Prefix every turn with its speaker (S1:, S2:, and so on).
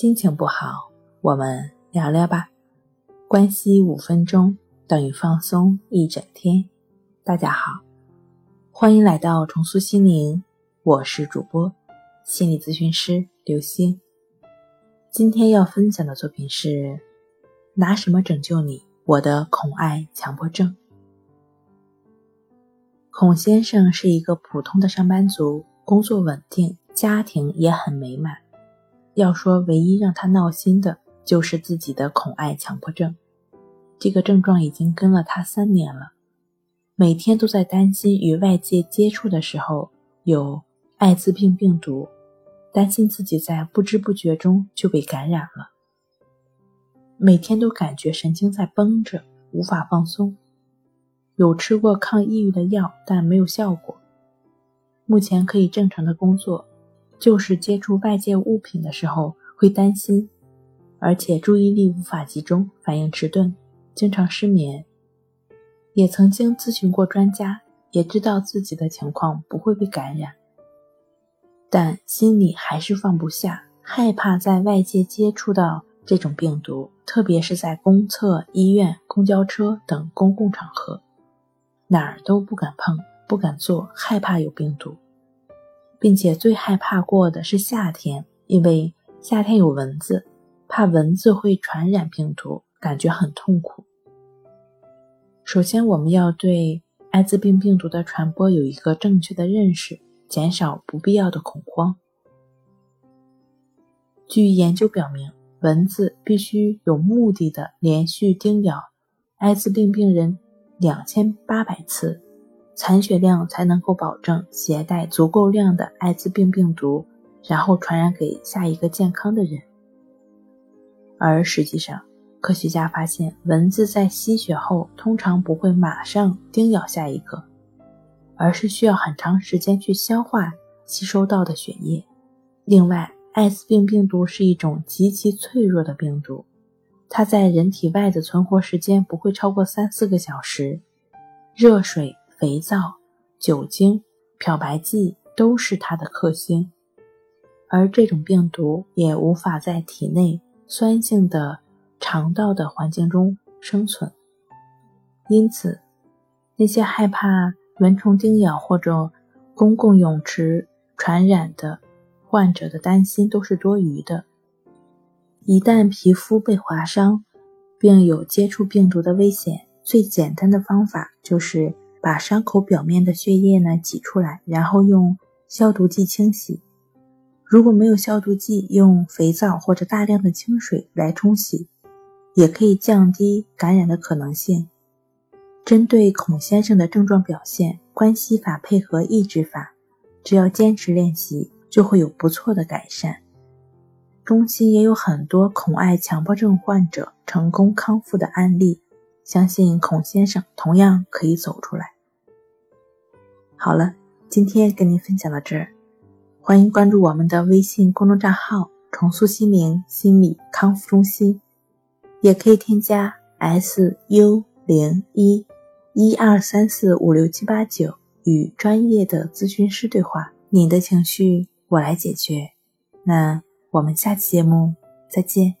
S1: 心情不好，我们聊聊吧。关系五分钟等于放松一整天。大家好，欢迎来到重塑心灵，我是主播心理咨询师刘星。今天要分享的作品是：拿什么拯救你？我的恐爱强迫症。孔先生是一个普通的上班族，工作稳定，家庭也很美满。要说唯一让他闹心的，就是自己的恐爱强迫症。这个症状已经跟了他三年了，每天都在担心与外界接触的时候有艾滋病病毒，担心自己在不知不觉中就被感染了。每天都感觉神经在绷着，无法放松。有吃过抗抑郁的药，但没有效果。目前可以正常的工作，就是接触外界物品的时候会担心，而且注意力无法集中，反应迟钝，经常失眠。也曾经咨询过专家，也知道自己的情况不会被感染，但心里还是放不下，害怕在外界接触到这种病毒，特别是在公厕、医院、公交车等公共场合。哪儿都不敢碰，不敢坐，害怕有病毒，并且最害怕过的是夏天，因为夏天有蚊子，怕蚊子会传染病毒，感觉很痛苦。首先，我们要对艾滋病病毒的传播有一个正确的认识，减少不必要的恐慌。据研究表明，蚊子必须有目的的连续叮咬艾滋病病人。两千八百次，残血量才能够保证携带足够量的艾滋病病毒，然后传染给下一个健康的人。而实际上，科学家发现，蚊子在吸血后通常不会马上叮咬下一个，而是需要很长时间去消化吸收到的血液。另外，艾滋病病毒是一种极其脆弱的病毒。它在人体外的存活时间不会超过三四个小时，热水、肥皂、酒精、漂白剂都是它的克星，而这种病毒也无法在体内酸性的肠道的环境中生存。因此，那些害怕蚊虫叮咬或者公共泳池传染的患者的担心都是多余的。一旦皮肤被划伤，并有接触病毒的危险，最简单的方法就是把伤口表面的血液呢挤出来，然后用消毒剂清洗。如果没有消毒剂，用肥皂或者大量的清水来冲洗，也可以降低感染的可能性。针对孔先生的症状表现，关系法配合抑制法，只要坚持练习，就会有不错的改善。中心也有很多恐爱强迫症患者成功康复的案例，相信孔先生同样可以走出来。好了，今天跟您分享到这儿，欢迎关注我们的微信公众账号“重塑心灵心理康复中心”，也可以添加 s u 零一一二三四五六七八九与专业的咨询师对话，你的情绪我来解决。那。我们下期节目再见。